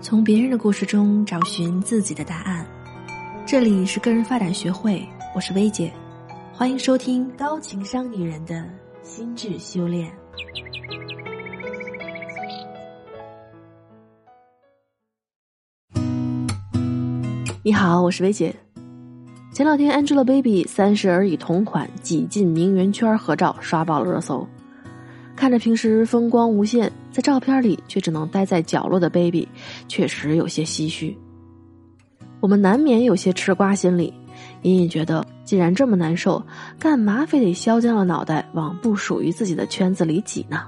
从别人的故事中找寻自己的答案。这里是个人发展学会，我是薇姐，欢迎收听高情商女人的心智修炼。你好，我是薇姐。前两天，Angelababy 三十而已同款挤进名媛圈合照刷爆了热搜。看着平时风光无限，在照片里却只能待在角落的 Baby，确实有些唏嘘。我们难免有些吃瓜心理，隐隐觉得，既然这么难受，干嘛非得削尖了脑袋往不属于自己的圈子里挤呢？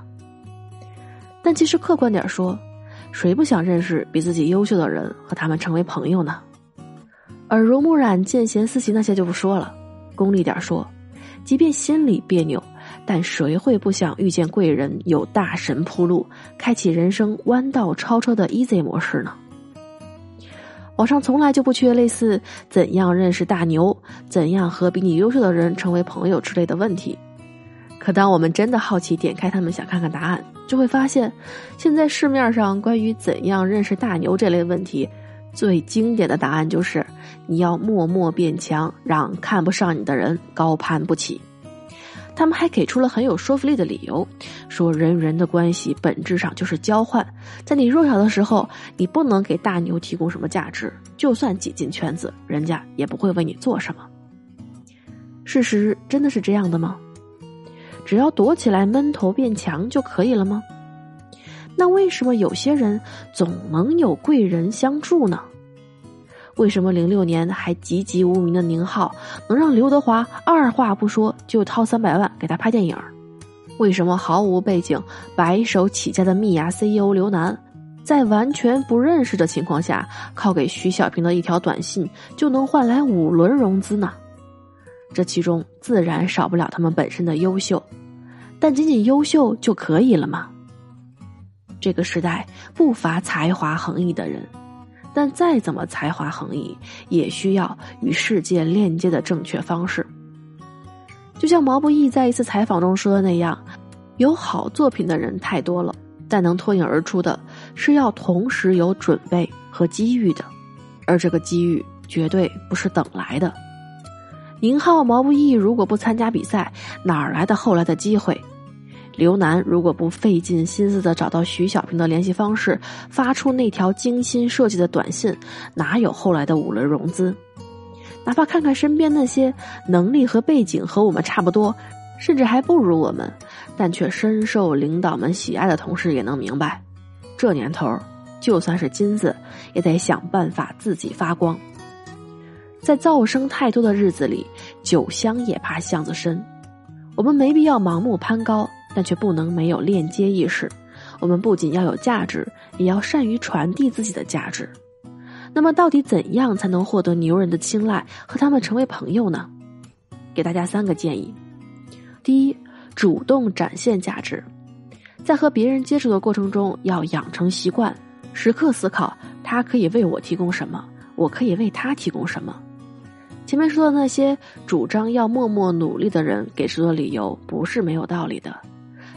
但其实客观点说，谁不想认识比自己优秀的人和他们成为朋友呢？耳濡目染、见贤思齐那些就不说了，功利点说，即便心里别扭，但谁会不想遇见贵人，有大神铺路，开启人生弯道超车的 easy 模式呢？网上从来就不缺类似“怎样认识大牛”“怎样和比你优秀的人成为朋友”之类的问题。可当我们真的好奇点开他们想看看答案，就会发现，现在市面上关于“怎样认识大牛”这类问题。最经典的答案就是，你要默默变强，让看不上你的人高攀不起。他们还给出了很有说服力的理由，说人与人的关系本质上就是交换，在你弱小的时候，你不能给大牛提供什么价值，就算挤进圈子，人家也不会为你做什么。事实真的是这样的吗？只要躲起来闷头变强就可以了吗？那为什么有些人总能有贵人相助呢？为什么零六年还籍籍无名的宁浩能让刘德华二话不说就掏三百万给他拍电影？为什么毫无背景、白手起家的蜜芽 CEO 刘楠，在完全不认识的情况下，靠给徐小平的一条短信就能换来五轮融资呢？这其中自然少不了他们本身的优秀，但仅仅优秀就可以了吗？这个时代不乏才华横溢的人，但再怎么才华横溢，也需要与世界链接的正确方式。就像毛不易在一次采访中说的那样：“有好作品的人太多了，但能脱颖而出的是要同时有准备和机遇的，而这个机遇绝对不是等来的。”宁浩、毛不易如果不参加比赛，哪儿来的后来的机会？刘楠如果不费尽心思的找到徐小平的联系方式，发出那条精心设计的短信，哪有后来的五轮融资？哪怕看看身边那些能力和背景和我们差不多，甚至还不如我们，但却深受领导们喜爱的同事，也能明白，这年头，就算是金子，也得想办法自己发光。在噪声太多的日子里，酒香也怕巷子深。我们没必要盲目攀高。但却不能没有链接意识。我们不仅要有价值，也要善于传递自己的价值。那么，到底怎样才能获得牛人的青睐，和他们成为朋友呢？给大家三个建议：第一，主动展现价值，在和别人接触的过程中，要养成习惯，时刻思考他可以为我提供什么，我可以为他提供什么。前面说的那些主张要默默努力的人给出的理由，不是没有道理的。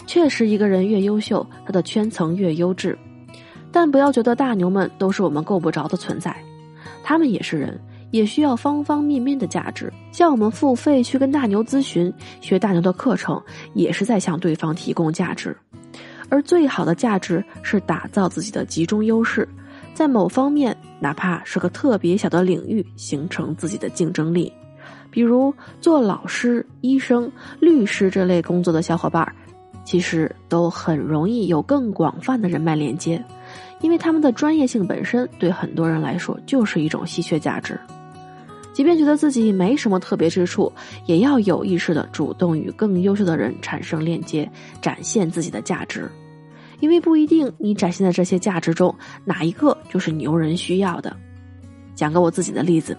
确实，一个人越优秀，他的圈层越优质。但不要觉得大牛们都是我们够不着的存在，他们也是人，也需要方方面面的价值。像我们付费去跟大牛咨询、学大牛的课程，也是在向对方提供价值。而最好的价值是打造自己的集中优势，在某方面，哪怕是个特别小的领域，形成自己的竞争力。比如做老师、医生、律师这类工作的小伙伴儿。其实都很容易有更广泛的人脉连接，因为他们的专业性本身对很多人来说就是一种稀缺价值。即便觉得自己没什么特别之处，也要有意识的主动与更优秀的人产生链接，展现自己的价值。因为不一定你展现的这些价值中哪一个就是牛人需要的。讲个我自己的例子，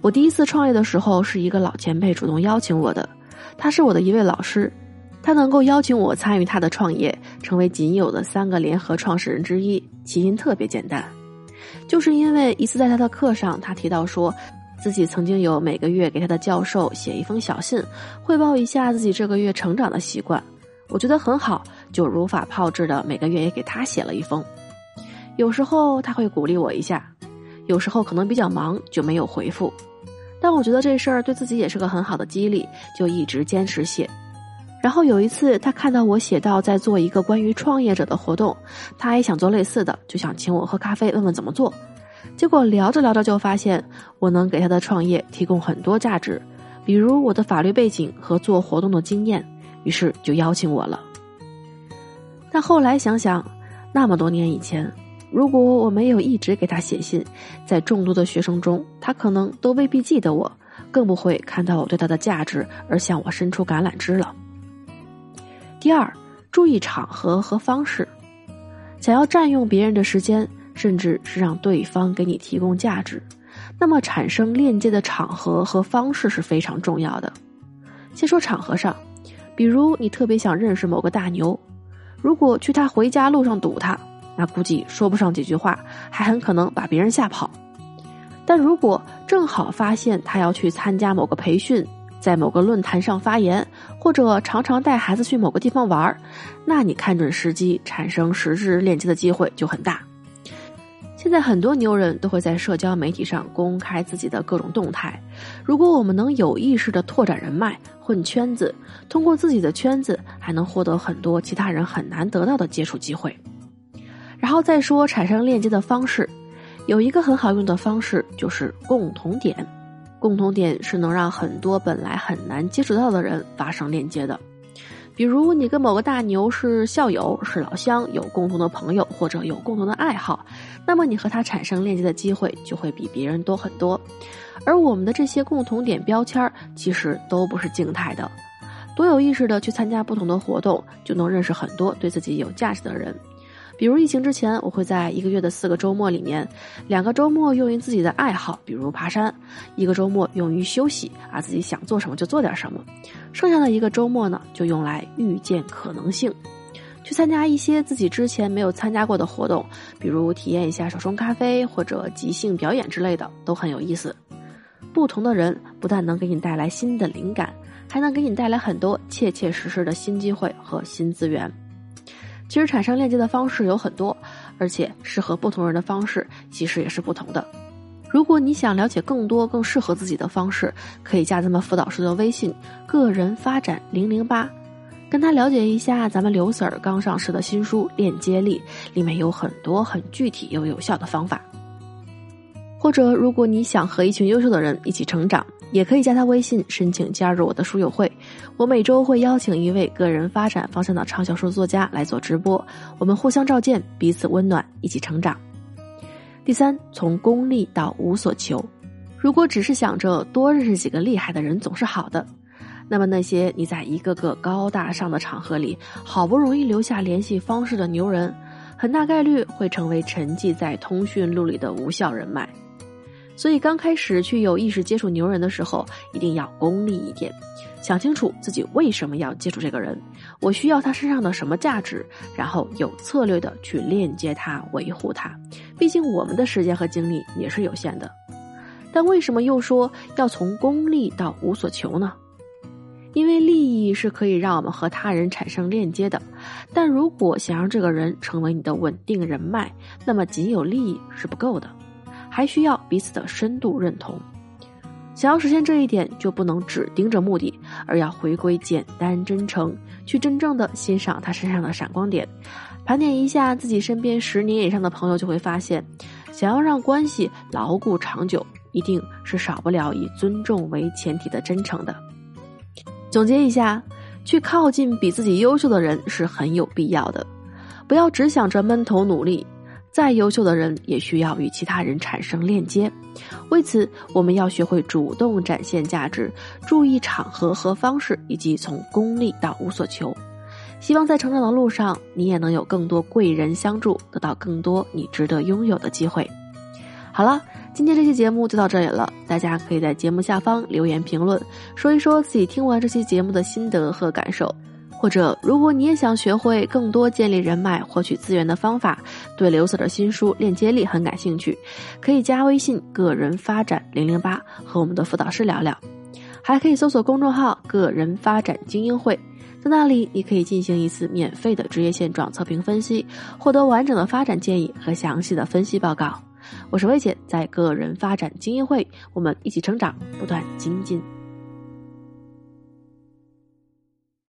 我第一次创业的时候是一个老前辈主动邀请我的，他是我的一位老师。他能够邀请我参与他的创业，成为仅有的三个联合创始人之一，起因特别简单，就是因为一次在他的课上，他提到说，自己曾经有每个月给他的教授写一封小信，汇报一下自己这个月成长的习惯，我觉得很好，就如法炮制的每个月也给他写了一封。有时候他会鼓励我一下，有时候可能比较忙就没有回复。但我觉得这事儿对自己也是个很好的激励，就一直坚持写。然后有一次，他看到我写到在做一个关于创业者的活动，他也想做类似的，就想请我喝咖啡，问问怎么做。结果聊着聊着就发现我能给他的创业提供很多价值，比如我的法律背景和做活动的经验，于是就邀请我了。但后来想想，那么多年以前。如果我没有一直给他写信，在众多的学生中，他可能都未必记得我，更不会看到我对他的价值而向我伸出橄榄枝了。第二，注意场合和方式，想要占用别人的时间，甚至是让对方给你提供价值，那么产生链接的场合和方式是非常重要的。先说场合上，比如你特别想认识某个大牛，如果去他回家路上堵他。那估计说不上几句话，还很可能把别人吓跑。但如果正好发现他要去参加某个培训，在某个论坛上发言，或者常常带孩子去某个地方玩儿那你看准时机，产生实质链接的机会就很大。现在很多牛人都会在社交媒体上公开自己的各种动态。如果我们能有意识的拓展人脉、混圈子，通过自己的圈子，还能获得很多其他人很难得到的接触机会。然后再说产生链接的方式，有一个很好用的方式就是共同点。共同点是能让很多本来很难接触到的人发生链接的。比如你跟某个大牛是校友、是老乡，有共同的朋友或者有共同的爱好，那么你和他产生链接的机会就会比别人多很多。而我们的这些共同点标签其实都不是静态的，多有意识的去参加不同的活动，就能认识很多对自己有价值的人。比如疫情之前，我会在一个月的四个周末里面，两个周末用于自己的爱好，比如爬山；一个周末用于休息，啊，自己想做什么就做点什么。剩下的一个周末呢，就用来遇见可能性，去参加一些自己之前没有参加过的活动，比如体验一下手冲咖啡或者即兴表演之类的，都很有意思。不同的人不但能给你带来新的灵感，还能给你带来很多切切实实的新机会和新资源。其实产生链接的方式有很多，而且适合不同人的方式其实也是不同的。如果你想了解更多更适合自己的方式，可以加咱们辅导师的微信“个人发展零零八”，跟他了解一下咱们刘 Sir 刚上市的新书《链接力》，里面有很多很具体又有效的方法。或者，如果你想和一群优秀的人一起成长。也可以加他微信申请加入我的书友会，我每周会邀请一位个人发展方向的畅销书作家来做直播，我们互相照见，彼此温暖，一起成长。第三，从功利到无所求。如果只是想着多认识几个厉害的人总是好的，那么那些你在一个个高大上的场合里好不容易留下联系方式的牛人，很大概率会成为沉寂在通讯录里的无效人脉。所以刚开始去有意识接触牛人的时候，一定要功利一点，想清楚自己为什么要接触这个人，我需要他身上的什么价值，然后有策略的去链接他、维护他。毕竟我们的时间和精力也是有限的。但为什么又说要从功利到无所求呢？因为利益是可以让我们和他人产生链接的，但如果想让这个人成为你的稳定人脉，那么仅有利益是不够的。还需要彼此的深度认同。想要实现这一点，就不能只盯着目的，而要回归简单真诚，去真正的欣赏他身上的闪光点。盘点一下自己身边十年以上的朋友，就会发现，想要让关系牢固长久，一定是少不了以尊重为前提的真诚的。总结一下，去靠近比自己优秀的人是很有必要的，不要只想着闷头努力。再优秀的人也需要与其他人产生链接，为此我们要学会主动展现价值，注意场合和方式，以及从功利到无所求。希望在成长的路上，你也能有更多贵人相助，得到更多你值得拥有的机会。好了，今天这期节目就到这里了，大家可以在节目下方留言评论，说一说自己听完这期节目的心得和感受。或者，如果你也想学会更多建立人脉、获取资源的方法，对刘总的新书《链接力》很感兴趣，可以加微信“个人发展零零八”和我们的辅导师聊聊，还可以搜索公众号“个人发展精英会”，在那里，你可以进行一次免费的职业现状测评分析，获得完整的发展建议和详细的分析报告。我是薇姐，在个人发展精英会，我们一起成长，不断精进。